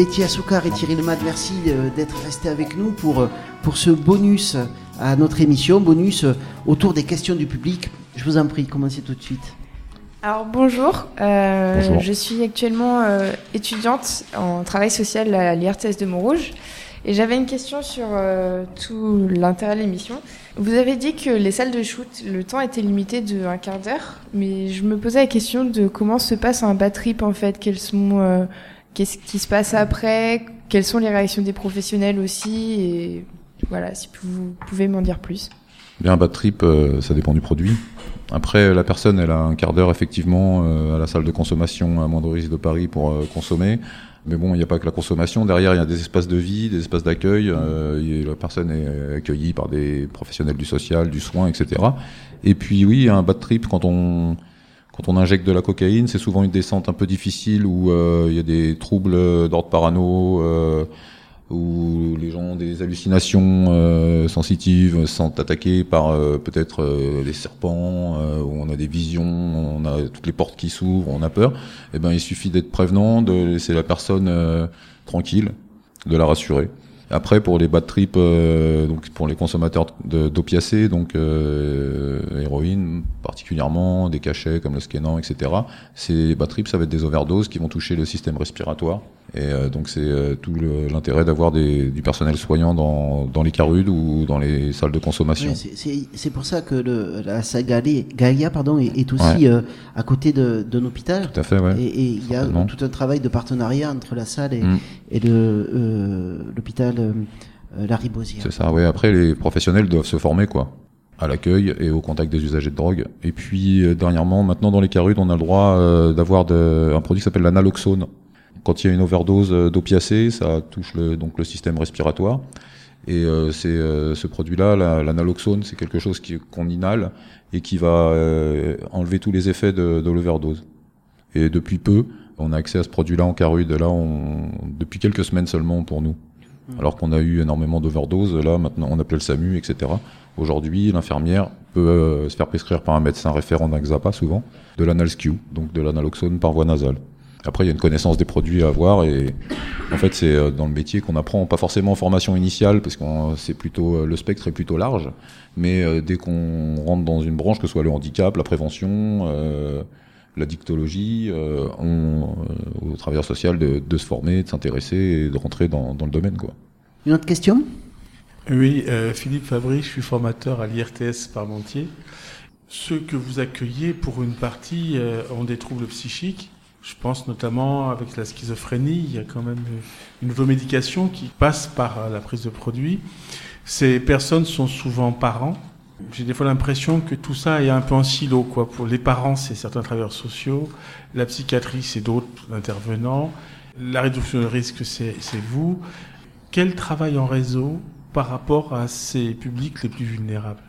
Betty Assoukar et Thierry Lemad, merci d'être restés avec nous pour, pour ce bonus à notre émission, bonus autour des questions du public. Je vous en prie, commencez tout de suite. Alors bonjour, je suis actuellement étudiante en travail social à l'IRTS de Montrouge et j'avais une question sur tout l'intérêt de l'émission. Vous avez dit que les salles de shoot, le temps était limité de un quart d'heure, mais je me posais la question de comment se passe un bad trip en fait, quels sont, euh, qu'est-ce qui se passe après, quelles sont les réactions des professionnels aussi, et voilà, si vous pouvez m'en dire plus. Bien, un bad trip, euh, ça dépend du produit. Après, la personne, elle a un quart d'heure effectivement euh, à la salle de consommation à moindre risque de Paris pour consommer. Mais bon, il n'y a pas que la consommation. Derrière, il y a des espaces de vie, des espaces d'accueil. Euh, la personne est accueillie par des professionnels du social, du soin, etc. Et puis oui, un bad trip quand on quand on injecte de la cocaïne, c'est souvent une descente un peu difficile où euh, il y a des troubles d'ordre parano. Euh, où les gens ont des hallucinations euh, sensitives, sont attaqués par euh, peut-être euh, les serpents, où on a des visions, on a toutes les portes qui s'ouvrent, on a peur. Eh ben, il suffit d'être prévenant, de laisser la personne tranquille, de la rassurer. Après, pour les bad trips, donc pour les consommateurs d'opiacés, donc héroïne particulièrement, des cachets comme le scénan, etc. Ces bad trips, ça va être des overdoses qui vont toucher le système respiratoire et euh, donc c'est euh, tout l'intérêt d'avoir du personnel soignant dans, dans les carudes ou dans les salles de consommation. c'est pour ça que le, la salle Gaïa pardon, est, aussi euh, à côté d'un hôpital. Tout à fait, ouais. Et il y a tout un travail de partenariat entre la salle et, mm. et l'hôpital La Ribosière. C'est ça, oui. Après, les professionnels doivent se former, quoi à l'accueil et au contact des usagers de drogue. Et puis dernièrement, maintenant dans les carudes, on a le droit d'avoir un produit qui s'appelle l'analoxone, quand il y a une overdose euh, d'opiacés, ça touche le, donc le système respiratoire. Et euh, c'est euh, ce produit-là, l'analoxone, c'est quelque chose qu'on inhale et qui va enlever tous les effets de, de l'overdose. Et depuis peu, on a accès à ce produit-là en carude. Là, on, depuis quelques semaines seulement pour nous. Mmh. Alors qu'on a eu énormément d'overdoses, là maintenant on appelle le SAMU, etc. Aujourd'hui, l'infirmière peut se faire prescrire par un médecin référent d'un XAPA souvent, de l'analsq, donc de l'analoxone par voie nasale. Après, il y a une connaissance des produits à avoir et en fait, c'est euh, dans le métier qu'on apprend, pas forcément en formation initiale parce que c'est plutôt euh, le spectre est plutôt large, mais euh, dès qu'on rentre dans une branche, que ce soit le handicap, la prévention, la dictologie, on, au travailleur social de, de se former, de s'intéresser et de rentrer dans, dans, le domaine. Quoi. Une autre question? Oui, Philippe Fabry, je suis formateur à l'IRTS Parmentier. Ceux que vous accueillez, pour une partie, ont des troubles psychiques je pense notamment avec la schizophrénie, il y a quand même une automédication qui passe par la prise de produits. Ces personnes sont souvent parents. J'ai des fois l'impression que tout ça est un peu en silo. Quoi. Pour les parents, c'est certains travailleurs sociaux. La psychiatrie, c'est d'autres intervenants. La réduction de risque, c'est vous. Quel travail en réseau par rapport à ces publics les plus vulnérables?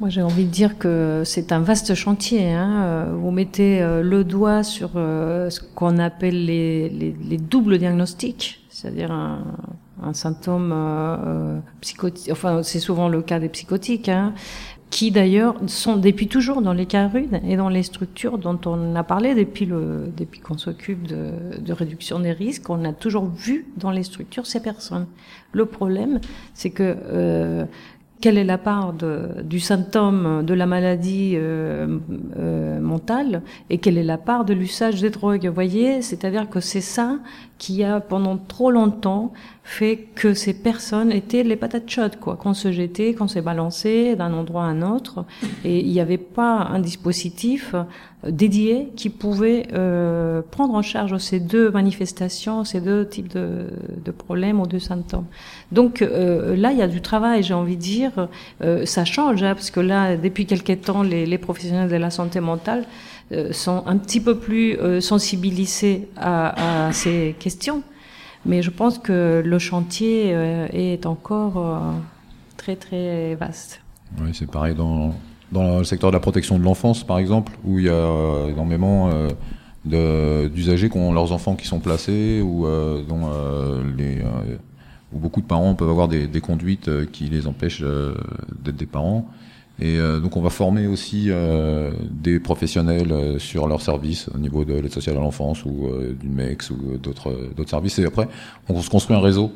Moi, j'ai envie de dire que c'est un vaste chantier. Hein. Euh, vous mettez euh, le doigt sur euh, ce qu'on appelle les, les, les, doubles diagnostics, c'est-à-dire un, un, symptôme euh, psychotique. Enfin, c'est souvent le cas des psychotiques, hein, qui d'ailleurs sont depuis toujours dans les cas rudes et dans les structures dont on a parlé depuis le depuis qu'on s'occupe de, de réduction des risques. On a toujours vu dans les structures ces personnes. Le problème, c'est que quelle est la part de, du symptôme de la maladie euh, euh, mentale et quelle est la part de l'usage des drogues. Vous voyez, c'est-à-dire que c'est ça qui a pendant trop longtemps fait que ces personnes étaient les patates chaudes, quoi, qu'on se jetait, qu'on s'est balancé d'un endroit à un autre, et il n'y avait pas un dispositif euh, dédié qui pouvait euh, prendre en charge ces deux manifestations, ces deux types de, de problèmes ou de symptômes. Donc euh, là, il y a du travail, j'ai envie de dire, euh, ça change, hein, parce que là, depuis quelques temps, les, les professionnels de la santé mentale sont un petit peu plus euh, sensibilisés à, ces questions. Mais je pense que le chantier euh, est encore très très vaste. Oui, c'est pareil dans, dans le secteur de la protection de l'enfance, par exemple, où il y a énormément d'usagers qui ont leurs enfants qui sont placés ou dont les où beaucoup de parents peuvent avoir des conduites qui les empêchent d'être des parents Et donc on va former aussi des professionnels sur leurs services au niveau de l'aide sociale à l'enfance ou d'une MEX ou d'autres d'autres services. Et après, on se construit un réseau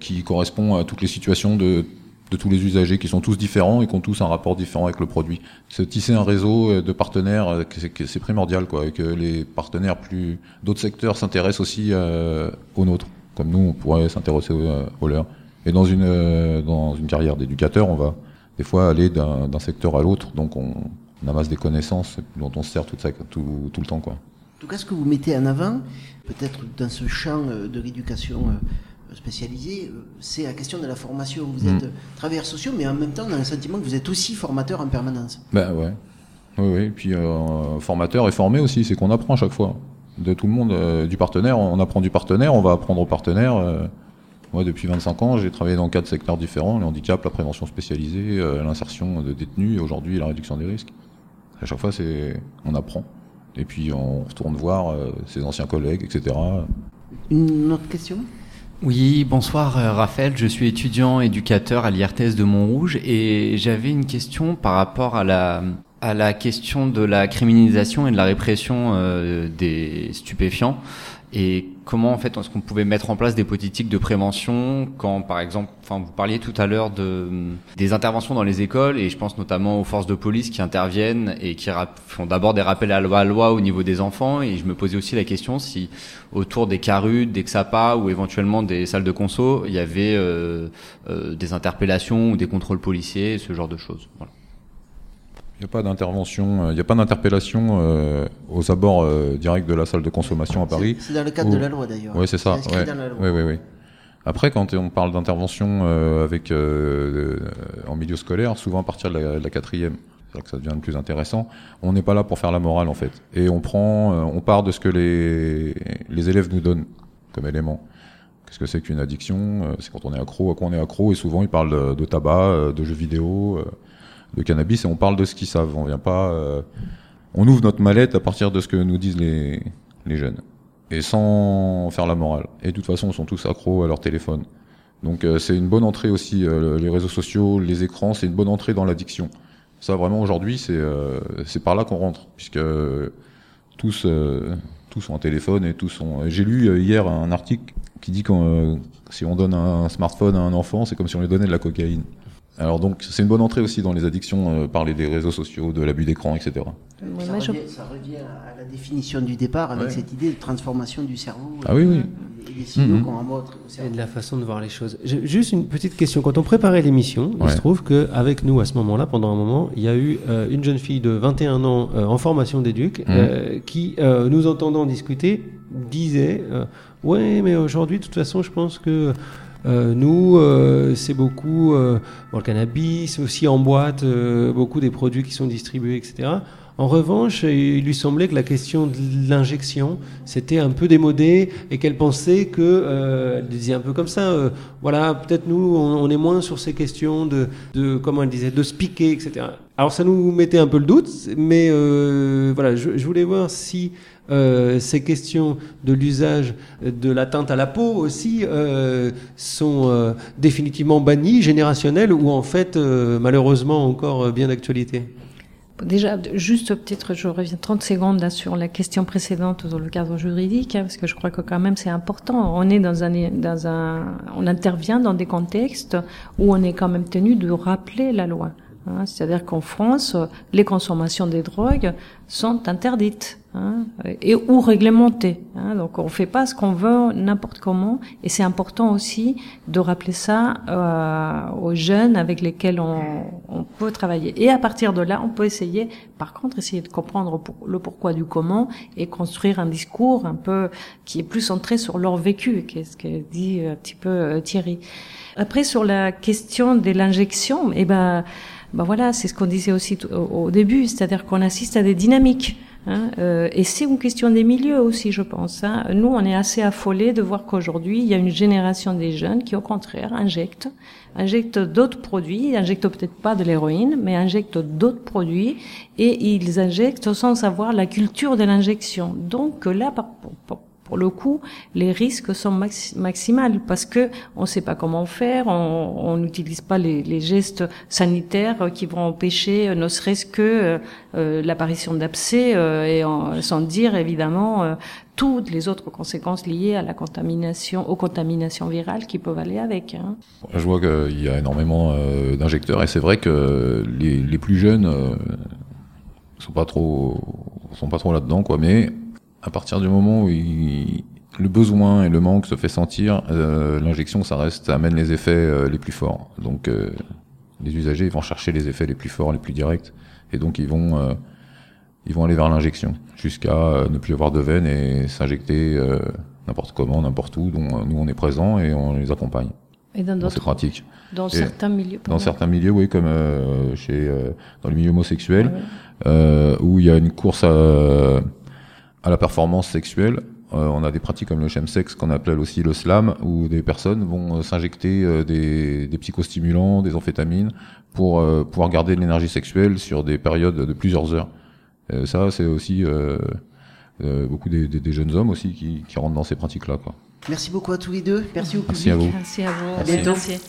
qui correspond à toutes les situations de de tous les usagers qui sont tous différents et qui ont tous un rapport différent avec le produit. Se tisser un réseau euh, de partenaires, euh, c'est primordial, quoi, et que les partenaires plus d'autres secteurs s'intéressent aussi euh, aux nôtres, comme nous, on pourrait s'intéresser aux, leurs. Et dans une dans une carrière d'éducateur, on va des fois aller d'un secteur à l'autre, donc on, amasse des connaissances dont on se sert tout, ça, tout, tout le temps, quoi. En tout cas, ce que vous mettez en avant, peut-être dans ce champ de l'éducation spécialisé, euh, c'est la question de la formation. Vous êtes mm. travailleurs sociaux, mais en même temps, on a un sentiment que vous êtes aussi formateur en permanence. Ben ouais. Oui, oui. Puis euh, formateur et formé aussi, c'est qu'on apprend à chaque fois. De tout le monde, euh, du partenaire, on apprend du partenaire, on va apprendre au partenaire. Moi, depuis 25 ans, j'ai travaillé dans quatre secteurs différents, le handicap, la prévention spécialisée, l'insertion de détenus et aujourd'hui la réduction des risques. À chaque fois, c'est on apprend. Et puis on retourne voir ses anciens collègues, etc. Une autre question? Oui, bonsoir euh, Raphaël, je suis étudiant éducateur à l'IRTS de Montrouge et j'avais une question par rapport à la à la question de la criminalisation et de la répression euh, des stupéfiants et comment en fait est-ce qu'on pouvait mettre en place des politiques de prévention quand par exemple enfin vous parliez tout à l'heure de des interventions dans les écoles et je pense notamment aux forces de police qui interviennent et qui font d'abord des rappels à loi, loi au niveau des enfants et je me posais aussi la question si autour des caruts, des XAPA ou éventuellement des salles de conso, il y avait euh, euh, des interpellations ou des contrôles policiers, ce genre de choses. Il n'y a pas d'intervention, euh, il n'y a pas d'interpellation euh, aux abords euh, directs de la salle de consommation à Paris. C'est dans le cadre de la loi d'ailleurs. Oui, c'est ça. Ouais. Oui, oui, oui. Après, quand on parle d'intervention avec en milieu scolaire, souvent à partir de la, quatrième, c'est que ça devient le plus intéressant. On n'est pas là pour faire la morale en fait, et on prend, on part de ce que les les élèves nous donnent comme élément. Qu'est-ce que c'est qu'une addiction? C'est quand on est accro, à quoi on est accro, et souvent ils parlent de tabac, de jeux vidéo de cannabis et on parle de ce qu'ils savent. On vient pas, euh, on ouvre notre mallette à partir de ce que nous disent les, les jeunes et sans faire la morale. Et de toute façon, ils sont tous accros à leur téléphone. Donc euh, c'est une bonne entrée aussi. Euh, les réseaux sociaux, les écrans, c'est une bonne entrée dans l'addiction. Ça vraiment aujourd'hui, c'est c'est par là qu'on rentre, puisque tous tous ont un téléphone et tous ont. J'ai lu hier un article qui dit que si on donne un smartphone à un enfant, c'est comme si on lui donnait de la cocaïne. Alors donc c'est une bonne entrée aussi dans les addictions, euh, parler des réseaux sociaux, de l'abus d'écran, etc. ça, revient, à la définition du départ avec cette idée de transformation du cerveau. Ah oui, oui. Et des signaux mhm. qu'on au cerveau. Et de la façon de voir les choses. Juste une petite question. Quand on préparait l'émission, il se trouve qu'avec nous à ce moment-là, pendant un moment, il y a eu euh, une jeune fille de 21 ans euh, en formation d'éduc mhm. qui, nous entendant discuter, disait Ouais, mais aujourd'hui, de toute façon, je pense que euh, nous, euh, c'est beaucoup euh, le cannabis, aussi en boîte, beaucoup des produits qui sont distribués, etc. En revanche, il lui semblait que la question de l'injection, c'était un peu démodé et qu'elle pensait que, elle disait un peu comme ça, voilà, peut-être nous, on, est moins sur ces questions de, de, comment elle disait, de se piquer, etc. Alors ça nous mettait un peu le doute, mais voilà, je, je, voulais voir si euh, ces questions de l'usage de l'atteinte à la peau aussi euh, sont euh, définitivement bannies, générationnelles, ou en fait, malheureusement, encore bien d'actualité Déjà, juste peut-être, je reviens 30 secondes sur la question précédente sur le cadre juridique, hein, parce que je crois que quand même c'est important. On est dans un, dans un, on intervient dans des contextes où on est quand même tenu de rappeler la loi. Hein, C'est-à-dire qu'en France, les consommations des drogues sont interdites hein, et ou réglementées. Hein, donc on fait pas ce qu'on veut n'importe comment. Et c'est important aussi de rappeler ça euh, aux jeunes avec lesquels on, on, peut travailler. Et à partir de là, on peut essayer, par contre, essayer de comprendre le pourquoi du comment et construire un discours un peu qui est plus centré sur leur vécu, qu'est-ce que dit un petit peu euh, Thierry. Après, sur la question de l'injection, eh ben ben voilà, c'est ce qu'on disait aussi au, début, c'est-à-dire qu'on assiste à des dynamiques. Hein, euh, et c'est une question des milieux aussi, je pense. Hein. Nous, on est assez affolés de voir qu'aujourd'hui, il y a une génération des jeunes qui, au contraire, injectent, injectent d'autres produits, injectent peut-être pas de l'héroïne, mais injectent d'autres produits, et ils injectent sans savoir la culture de l'injection. Donc là, pour le coup, les risques sont maximales parce que on ne sait pas comment faire, on n'utilise pas les, les, gestes sanitaires qui vont empêcher, ne serait-ce que euh, l'apparition d'abcès et sans dire évidemment toutes les autres conséquences liées à la contamination, aux contaminations virales qui peuvent aller avec. Hein. Je vois qu'il y a énormément euh, d'injecteurs et c'est vrai que les, les plus jeunes euh, sont pas trop sont pas trop là-dedans quoi. Mais à partir du moment où le besoin et le manque se fait sentir, euh, l'injection ça reste ça amène les effets euh, les plus forts. Donc euh, les usagers vont chercher les effets les plus forts, les plus directs et donc ils vont ils vont aller vers l'injection jusqu'à euh, ne plus avoir de veine et s'injecter euh, n'importe comment, n'importe où. dont euh, nous, on est présent et on les accompagne. Et dans d'autres pratiques. Dans certains milieux. Dans certains milieux, oui, comme chez dans le milieu homosexuel, ah où il y a une course à, à la performance sexuelle. on a des pratiques comme le chemsex qu'on appelle aussi le slam, où des personnes vont s'injecter des, des psychostimulants, des amphétamines, pour pouvoir garder de l'énergie sexuelle sur des périodes de plusieurs heures. Euh, ça, c'est aussi euh, euh, beaucoup des, des, des, jeunes hommes aussi qui, qui rentrent dans ces pratiques-là. Quoi. Merci beaucoup à tous les deux. Merci au public. Merci à vous. Merci à vous. À bientôt. Merci.